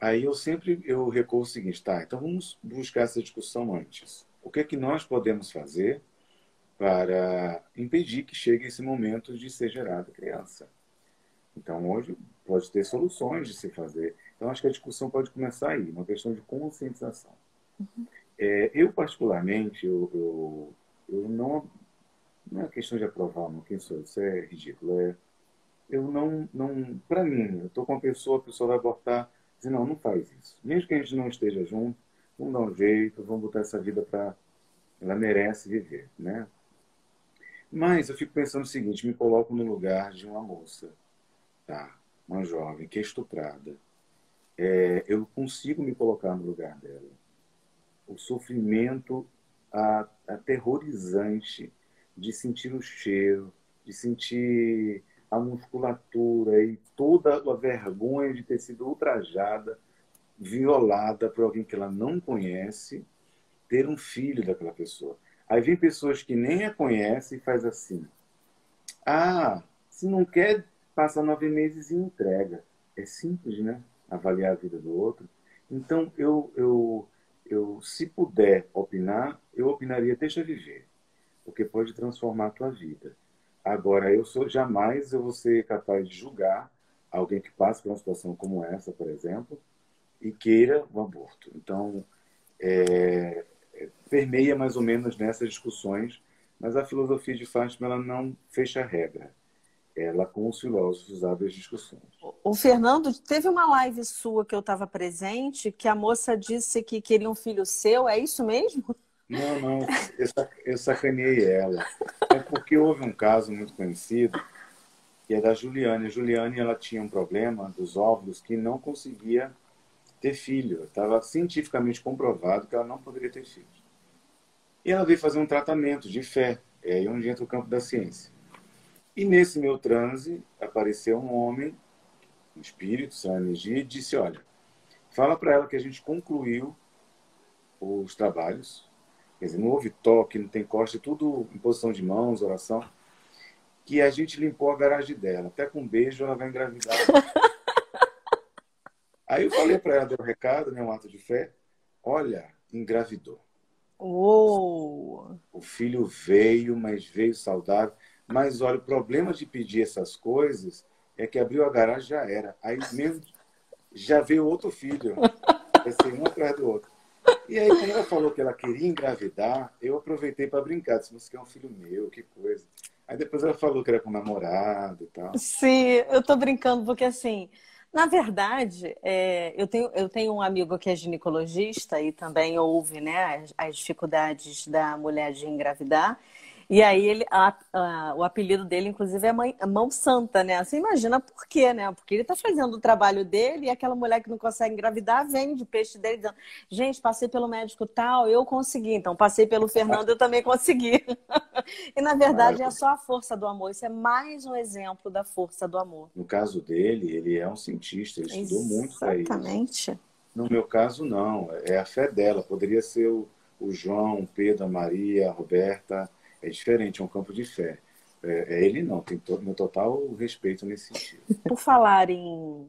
Aí eu sempre eu recuo o seguinte, tá? Então vamos buscar essa discussão antes. O que é que nós podemos fazer para impedir que chegue esse momento de ser gerada criança? Então hoje pode ter soluções de se fazer. Então acho que a discussão pode começar aí, uma questão de conscientização. Uhum. É, eu particularmente eu, eu, eu não não é questão de aprovar, não, quem sou Isso é ridículo. É, eu não, não para mim, eu estou com uma pessoa, a pessoa vai abortar, dizer, não, não faz isso. Mesmo que a gente não esteja junto, vamos dar um jeito, vamos botar essa vida para. Ela merece viver, né? Mas eu fico pensando o seguinte: me coloco no lugar de uma moça, tá? Uma jovem que é estuprada. É, eu consigo me colocar no lugar dela. O sofrimento aterrorizante de sentir o cheiro, de sentir a musculatura e toda a vergonha de ter sido ultrajada, violada por alguém que ela não conhece, ter um filho daquela pessoa. Aí vem pessoas que nem a conhecem e faz assim. Ah, se não quer, passa nove meses e entrega. É simples, né? Avaliar a vida do outro. Então, eu, eu, eu se puder opinar, eu opinaria, deixa viver porque pode transformar a tua vida. Agora, eu sou jamais eu vou ser capaz de julgar alguém que passa por uma situação como essa, por exemplo, e queira o aborto. Então, é, é, permeia mais ou menos nessas discussões, mas a filosofia de Fátima ela não fecha a regra. Ela, com os filósofos, abre as discussões. O Fernando, teve uma live sua que eu estava presente, que a moça disse que queria um filho seu, é isso mesmo? Não, não, eu sacaneei ela. É porque houve um caso muito conhecido, que é da Juliane. A Juliane ela tinha um problema dos óvulos que não conseguia ter filho. Estava cientificamente comprovado que ela não poderia ter filho. E ela veio fazer um tratamento de fé. É aí onde entra o campo da ciência. E nesse meu transe, apareceu um homem, um espírito, sem energia, e disse: Olha, fala para ela que a gente concluiu os trabalhos, quer dizer, não houve toque, não tem corte, tudo em posição de mãos, oração, que a gente limpou a garagem dela. Até com um beijo ela vai engravidar. Aí eu falei para ela, deu um recado, né, um ato de fé. Olha, engravidou. Uou. O filho veio, mas veio saudável. Mas olha, o problema de pedir essas coisas é que abriu a garagem já era. Aí mesmo já veio outro filho. Vai ser um atrás do outro. E aí, quando ela falou que ela queria engravidar, eu aproveitei para brincar. Disse, você quer um filho meu, que coisa. Aí depois ela falou que era com namorado e tal. Sim, eu tô brincando, porque assim, na verdade, é, eu, tenho, eu tenho um amigo que é ginecologista e também ouve né, as, as dificuldades da mulher de engravidar. E aí ele, a, a, o apelido dele, inclusive, é mãe, Mão Santa, né? Você imagina por quê, né? Porque ele está fazendo o trabalho dele e aquela mulher que não consegue engravidar vem de peixe dele dizendo, gente, passei pelo médico tal, eu consegui. Então, passei pelo Fernando, eu também consegui. e na verdade é só a força do amor. Isso é mais um exemplo da força do amor. No caso dele, ele é um cientista, ele estudou muito para isso. Exatamente. No meu caso, não. É a fé dela. Poderia ser o, o João, o Pedro, a Maria, a Roberta. É diferente, é um campo de fé. É, é ele não, tem todo, meu total respeito nesse sentido. Por falar em,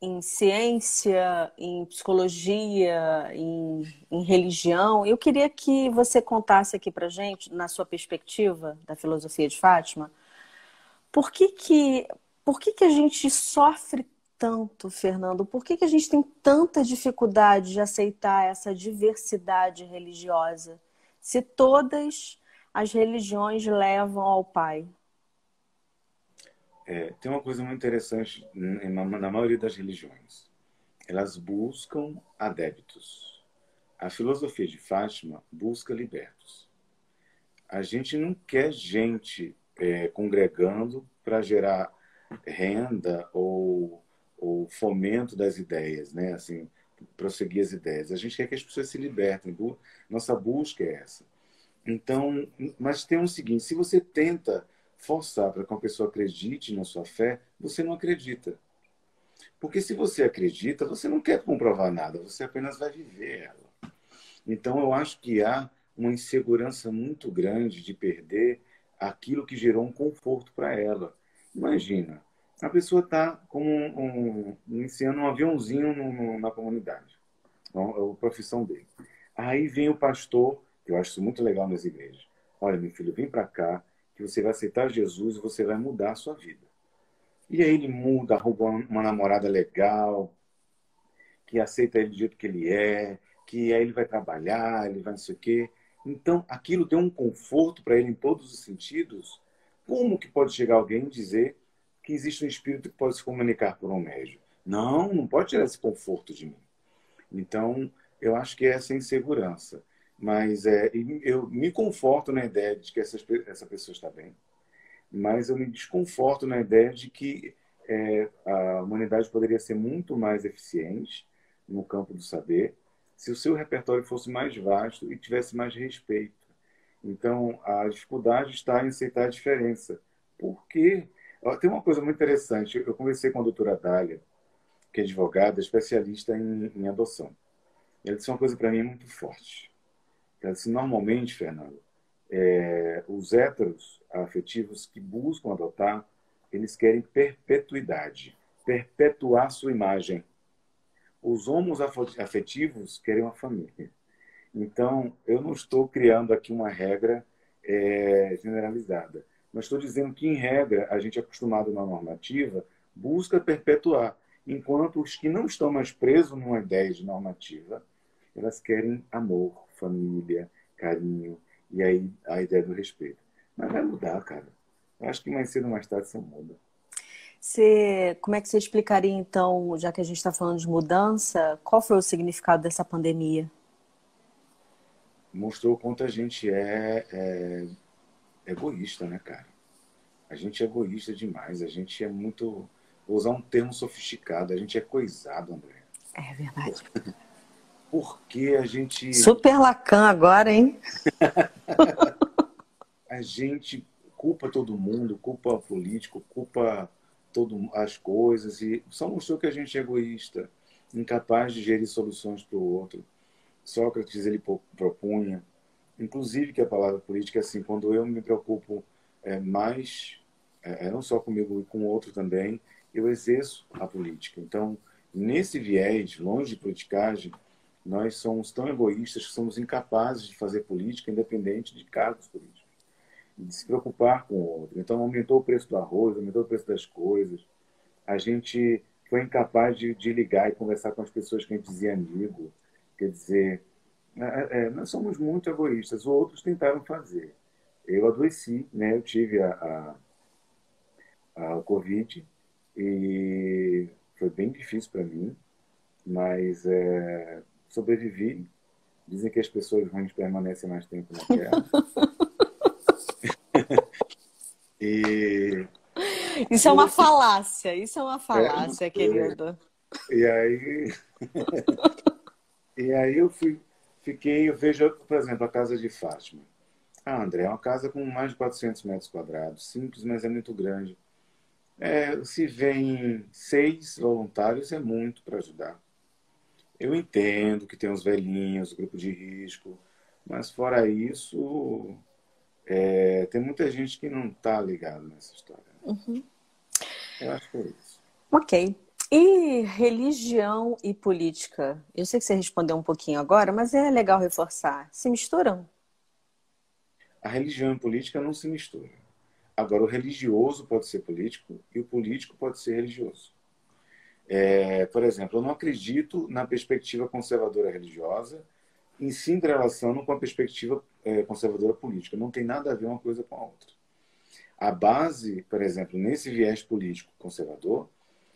em ciência, em psicologia, em, em religião, eu queria que você contasse aqui pra gente, na sua perspectiva da filosofia de Fátima, por que que, por que, que a gente sofre tanto, Fernando? Por que, que a gente tem tanta dificuldade de aceitar essa diversidade religiosa? Se todas as religiões levam ao Pai? É, tem uma coisa muito interessante na, maioria das religiões. Elas buscam adeptos. A filosofia de Fátima busca libertos. A gente não quer gente é, congregando para gerar renda ou, ou, fomento das ideias, né? Assim, prosseguir as ideias. A gente quer que as pessoas se libertem. Nossa busca é essa. Então, mas tem um seguinte: se você tenta forçar para que uma pessoa acredite na sua fé, você não acredita. Porque se você acredita, você não quer comprovar nada, você apenas vai viver ela. Então, eu acho que há uma insegurança muito grande de perder aquilo que gerou um conforto para ela. Imagina, a pessoa está como um, um, iniciando um aviãozinho no, no, na comunidade, então, é a profissão dele. Aí vem o pastor eu acho isso muito legal nas igrejas. Olha, meu filho, vem para cá, que você vai aceitar Jesus e você vai mudar a sua vida. E aí ele muda, arruma uma namorada legal, que aceita ele do jeito que ele é, que aí ele vai trabalhar, ele vai não sei o quê. Então, aquilo deu um conforto para ele em todos os sentidos. Como que pode chegar alguém e dizer que existe um espírito que pode se comunicar por um médio? Não, não pode tirar esse conforto de mim. Então, eu acho que é essa insegurança. Mas é, eu me conforto na ideia de que essa, essa pessoa está bem, mas eu me desconforto na ideia de que é, a humanidade poderia ser muito mais eficiente no campo do saber se o seu repertório fosse mais vasto e tivesse mais respeito. Então, a dificuldade está em aceitar a diferença. Por quê? Tem uma coisa muito interessante. Eu conversei com a doutora Dália, que é advogada, especialista em, em adoção. Ela disse uma coisa para mim muito forte. Assim, normalmente, Fernando, é, os héteros afetivos que buscam adotar, eles querem perpetuidade, perpetuar sua imagem. Os homos afetivos querem uma família. Então, eu não estou criando aqui uma regra é, generalizada, mas estou dizendo que, em regra, a gente é acostumado na normativa busca perpetuar, enquanto os que não estão mais presos numa ideia de normativa, elas querem amor, família, carinho e aí a ideia do respeito. Mas vai mudar, cara. Eu acho que mais cedo ou mais tarde isso muda. Você, como é que você explicaria, então, já que a gente está falando de mudança, qual foi o significado dessa pandemia? Mostrou quanto a gente é, é egoísta, né, cara? A gente é egoísta demais. A gente é muito. Vou usar um termo sofisticado. A gente é coisado, André. É verdade. porque a gente. Super Lacan agora, hein? a gente culpa todo mundo, culpa o político, culpa todas as coisas e só mostrou que a gente é egoísta, incapaz de gerir soluções para o outro. Sócrates ele propunha, inclusive que a palavra política assim, quando eu me preocupo é, mais, é, é não só comigo e com o outro também, eu exerço a política. Então, nesse viés, longe de politicagem, nós somos tão egoístas que somos incapazes de fazer política independente de cargos políticos, de se preocupar com o outro. Então, aumentou o preço do arroz, aumentou o preço das coisas. A gente foi incapaz de, de ligar e conversar com as pessoas que a gente dizia amigo. Quer dizer, é, é, nós somos muito egoístas. Outros tentaram fazer. Eu adoeci, né? Eu tive a, a, a Covid e foi bem difícil para mim, mas é, sobrevivi. Dizem que as pessoas ruins permanecem mais tempo na Terra. e isso é uma falácia, isso é uma falácia, é, querido. E aí, e aí eu fui, fiquei, eu vejo, por exemplo, a casa de Fátima. Ah, André, é uma casa com mais de 400 metros quadrados, simples, mas é muito grande. É, se vem seis voluntários, é muito para ajudar. Eu entendo que tem os velhinhos, o grupo de risco, mas fora isso, é, tem muita gente que não está ligada nessa história. Uhum. Eu acho que é isso. Ok. E religião e política? Eu sei que você respondeu um pouquinho agora, mas é legal reforçar. Se misturam? A religião e política não se misturam. Agora, o religioso pode ser político e o político pode ser religioso. É, por exemplo, eu não acredito na perspectiva conservadora religiosa em se entrelaçando com a perspectiva é, conservadora política. Não tem nada a ver uma coisa com a outra. A base, por exemplo, nesse viés político conservador,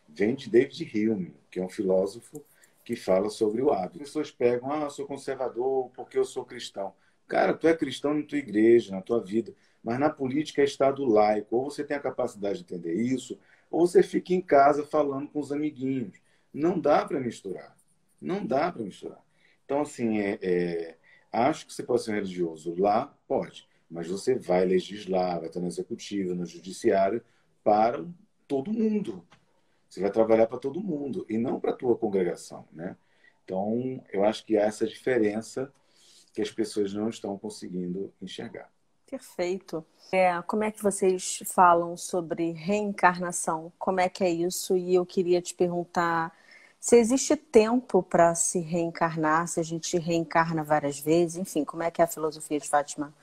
vem de David Hume, que é um filósofo que fala sobre o hábito. As pessoas pegam, ah, eu sou conservador porque eu sou cristão. Cara, tu é cristão na tua igreja, na tua vida, mas na política é Estado laico. Ou você tem a capacidade de entender isso, ou você fica em casa falando com os amiguinhos. Não dá para misturar. Não dá para misturar. Então, assim, é, é, acho que você pode ser religioso lá, pode, mas você vai legislar, vai estar no executivo, no judiciário, para todo mundo. Você vai trabalhar para todo mundo e não para a tua congregação, né? Então, eu acho que há essa diferença que as pessoas não estão conseguindo enxergar. Perfeito. É, como é que vocês falam sobre reencarnação? Como é que é isso? E eu queria te perguntar se existe tempo para se reencarnar, se a gente reencarna várias vezes, enfim, como é que a filosofia de Fátima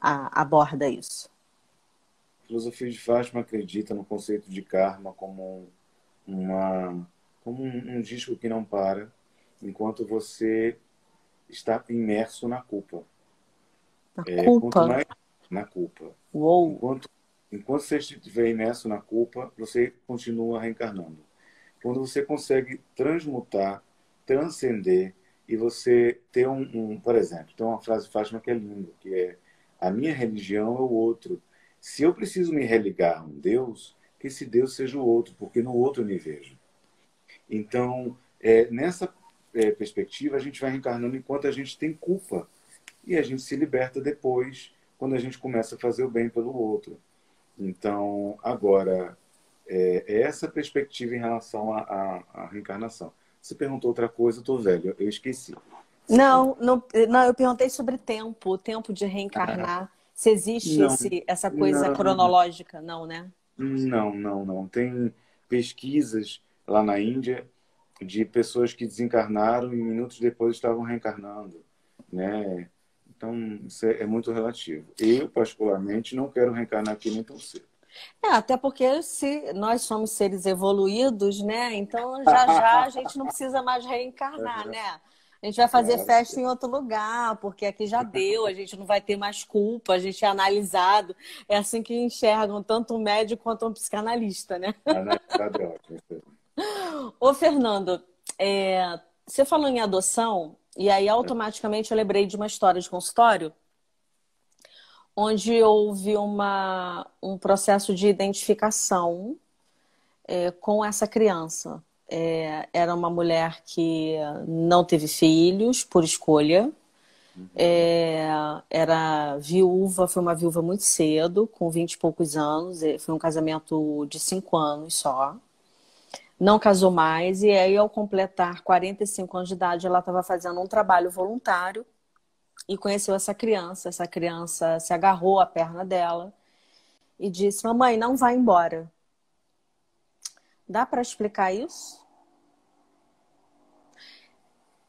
aborda isso? A filosofia de Fátima acredita no conceito de karma como uma como um, um disco que não para enquanto você está imerso na culpa. Na é, culpa? Mais, na culpa. Uou. Enquanto, enquanto você estiver imerso na culpa, você continua reencarnando. Quando você consegue transmutar, transcender e você ter um, um, por exemplo, tem uma frase de Fátima que é linda, que é a minha religião é o outro. Se eu preciso me religar a um Deus, que esse Deus seja o outro, porque no outro eu me vejo. Então, é, nessa é, perspectiva, a gente vai reencarnando enquanto a gente tem culpa. E a gente se liberta depois, quando a gente começa a fazer o bem pelo outro. Então, agora, é, é essa perspectiva em relação à, reencarnação. Você perguntou outra coisa, eu tô velho, eu esqueci. Não, não, não, eu perguntei sobre tempo, o tempo de reencarnar. Ah, se existe esse, essa coisa não, cronológica, não, né? Não, não, não. Tem pesquisas lá na Índia de pessoas que desencarnaram e minutos depois estavam reencarnando, né? Então, isso é, é muito relativo. Eu, particularmente, não quero reencarnar aqui nem tão cedo. É, até porque se nós somos seres evoluídos, né? Então já já a gente não precisa mais reencarnar, né? A gente vai fazer é, festa em outro lugar, porque aqui já deu, a gente não vai ter mais culpa, a gente é analisado. É assim que enxergam tanto um médico quanto um psicanalista, né? É ótimo. Ô, Fernando, é, você falou em adoção, e aí automaticamente eu lembrei de uma história de consultório, onde houve uma, um processo de identificação é, com essa criança é, era uma mulher que não teve filhos por escolha. É, era viúva, foi uma viúva muito cedo, com vinte e poucos anos. Foi um casamento de cinco anos só. Não casou mais, e aí, ao completar 45 anos de idade, ela estava fazendo um trabalho voluntário e conheceu essa criança. Essa criança se agarrou à perna dela e disse: Mamãe, não vai embora. Dá para explicar isso?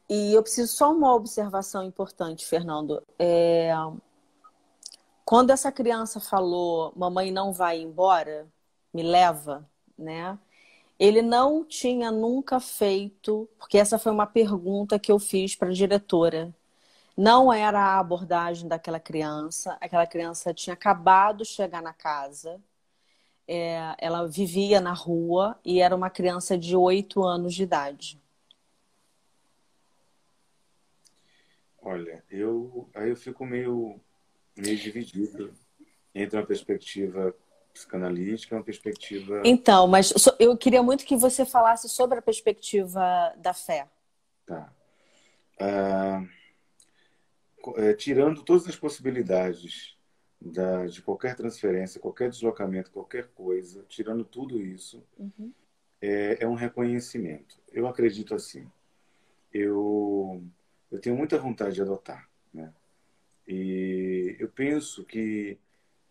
E eu preciso só uma observação importante, Fernando. É... Quando essa criança falou, mamãe não vai embora, me leva, né? Ele não tinha nunca feito, porque essa foi uma pergunta que eu fiz para a diretora. Não era a abordagem daquela criança. Aquela criança tinha acabado de chegar na casa. É... ela vivia na rua e era uma criança de oito anos de idade. Olha, eu aí eu fico meio, meio dividido entre uma perspectiva psicanalítica e uma perspectiva. Então, mas eu queria muito que você falasse sobre a perspectiva da fé. Tá. Ah, é, tirando todas as possibilidades da, de qualquer transferência, qualquer deslocamento, qualquer coisa, tirando tudo isso, uhum. é, é um reconhecimento. Eu acredito assim eu, eu tenho muita vontade de adotar. Né? E eu penso que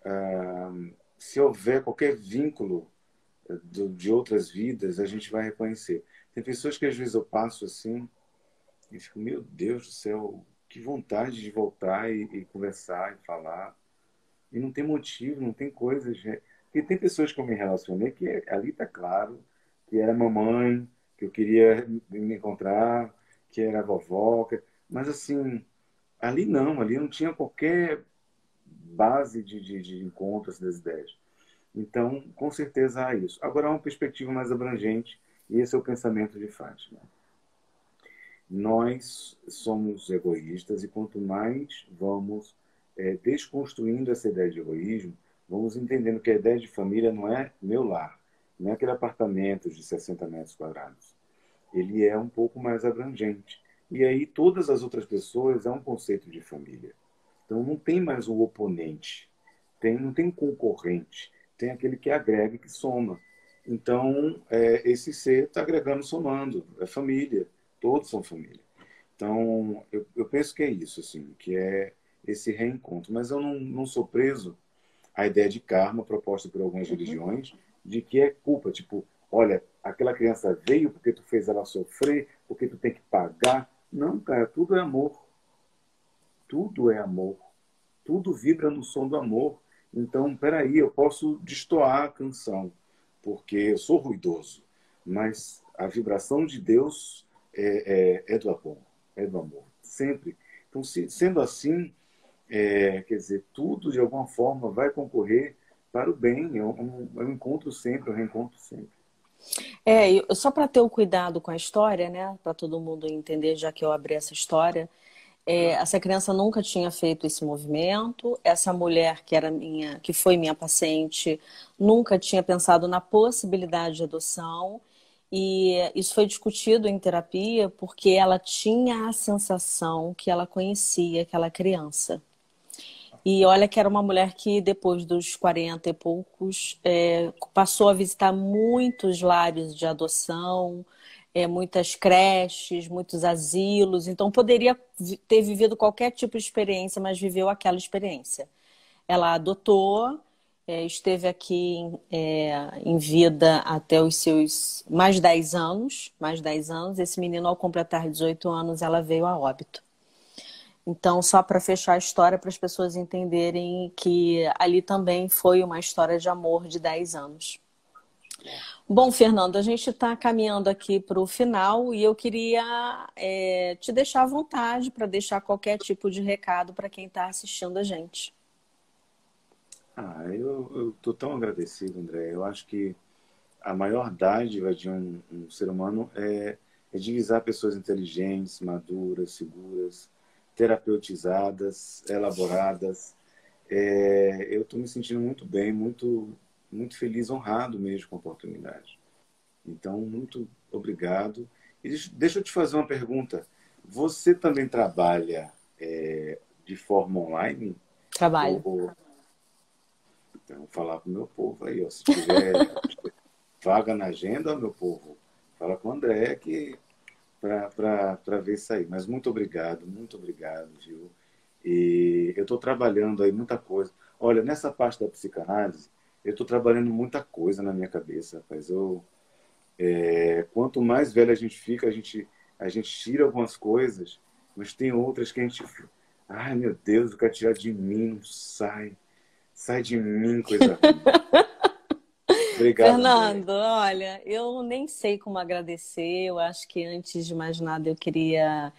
ah, se houver qualquer vínculo eh, de outras vidas, a gente vai reconhecer. Tem pessoas que às vezes eu passo assim e fico, meu Deus do céu, que vontade de voltar e, e conversar e falar. E não tem motivo, não tem coisas. Porque tem pessoas que eu me relacionei que ali está claro que era mamãe, que eu queria me encontrar, que era vovó. Que... Mas assim, ali não, ali não tinha qualquer base de, de, de encontros das ideias. Então, com certeza há isso. Agora, há uma perspectiva mais abrangente, e esse é o pensamento de Fátima. Nós somos egoístas, e quanto mais vamos é, desconstruindo essa ideia de egoísmo, vamos entendendo que a ideia de família não é meu lar, não é aquele apartamento de 60 metros quadrados. Ele é um pouco mais abrangente. E aí, todas as outras pessoas é um conceito de família. Então, não tem mais o oponente, tem, não tem concorrente tem aquele que agrega e que soma. Então, é, esse ser está agregando, somando, é família, todos são família. Então, eu, eu, penso que é isso, assim, que é esse reencontro. Mas eu não, não sou preso à ideia de karma proposta por algumas uhum. religiões, de que é culpa, tipo, olha, aquela criança veio porque tu fez ela sofrer, porque tu tem que pagar. Não, cara, tudo é amor. Tudo é amor. Tudo vibra no som do amor. Então, peraí, eu posso destoar a canção, porque eu sou ruidoso, mas a vibração de Deus é, é, é do amor, é do amor, sempre. Então, se, sendo assim, é, quer dizer, tudo de alguma forma vai concorrer para o bem. Eu, eu encontro sempre, eu reencontro sempre. É, só para ter o cuidado com a história, né, para todo mundo entender, já que eu abri essa história, é, essa criança nunca tinha feito esse movimento. Essa mulher que era minha, que foi minha paciente, nunca tinha pensado na possibilidade de adoção. E isso foi discutido em terapia porque ela tinha a sensação que ela conhecia aquela criança. E olha que era uma mulher que, depois dos 40 e poucos, é, passou a visitar muitos lares de adoção, é, muitas creches, muitos asilos, então poderia ter vivido qualquer tipo de experiência, mas viveu aquela experiência. Ela adotou, é, esteve aqui é, em vida até os seus mais 10 anos, mais 10 anos. Esse menino, ao completar 18 anos, ela veio a óbito. Então, só para fechar a história, para as pessoas entenderem que ali também foi uma história de amor de 10 anos. Bom, Fernando, a gente está caminhando aqui para o final e eu queria é, te deixar à vontade para deixar qualquer tipo de recado para quem está assistindo a gente. Ah, eu estou tão agradecido, André. Eu acho que a maior dádiva de um, um ser humano é, é divisar pessoas inteligentes, maduras, seguras, terapeutizadas, elaboradas. É, eu estou me sentindo muito bem, muito muito feliz, honrado mesmo com a oportunidade. Então, muito obrigado. E deixa eu te fazer uma pergunta. Você também trabalha é, de forma online? Trabalho. Ou, Então, vou falar para o meu povo aí. Ó, se tiver vaga na agenda, meu povo, fala com o André que para ver isso aí. Mas muito obrigado, muito obrigado, viu? E eu estou trabalhando aí muita coisa. Olha, nessa parte da psicanálise, eu estou trabalhando muita coisa na minha cabeça, rapaz. Eu, é, quanto mais velho a gente fica, a gente, a gente tira algumas coisas, mas tem outras que a gente. Ai, meu Deus, eu quero tirar de mim, não sai. Sai de mim, coisa Obrigado. Fernando, olha, eu nem sei como agradecer. Eu acho que antes de mais nada eu queria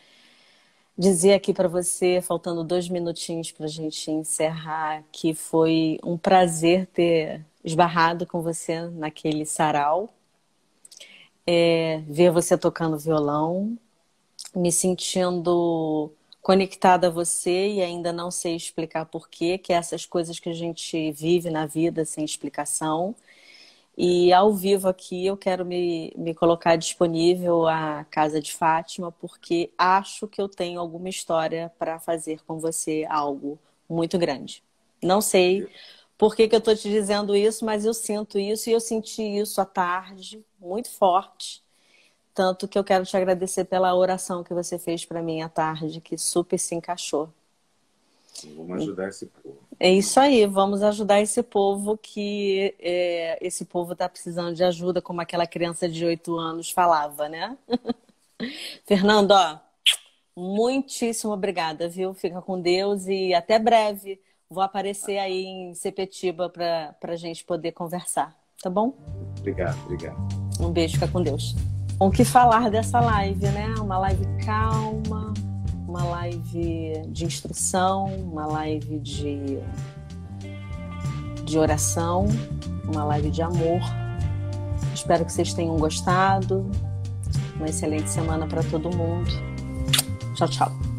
dizer aqui para você, faltando dois minutinhos para a gente encerrar, que foi um prazer ter esbarrado com você naquele sarau, é, ver você tocando violão, me sentindo conectada a você e ainda não sei explicar porquê, que é essas coisas que a gente vive na vida sem explicação. E ao vivo aqui eu quero me, me colocar disponível à Casa de Fátima, porque acho que eu tenho alguma história para fazer com você algo muito grande. Não sei por que, que eu estou te dizendo isso, mas eu sinto isso e eu senti isso à tarde, muito forte. Tanto que eu quero te agradecer pela oração que você fez para mim à tarde, que super se encaixou. Vamos ajudar esse povo. É isso aí, vamos ajudar esse povo que é, esse povo está precisando de ajuda, como aquela criança de oito anos falava, né? Fernando, ó, muitíssimo obrigada, viu? Fica com Deus e até breve. Vou aparecer aí em Sepetiba para a gente poder conversar, tá bom? Obrigado, obrigado. Um beijo, fica com Deus. O que falar dessa live, né? Uma live calma, uma live de instrução, uma live de, de oração, uma live de amor. Espero que vocês tenham gostado. Uma excelente semana para todo mundo. Tchau, tchau.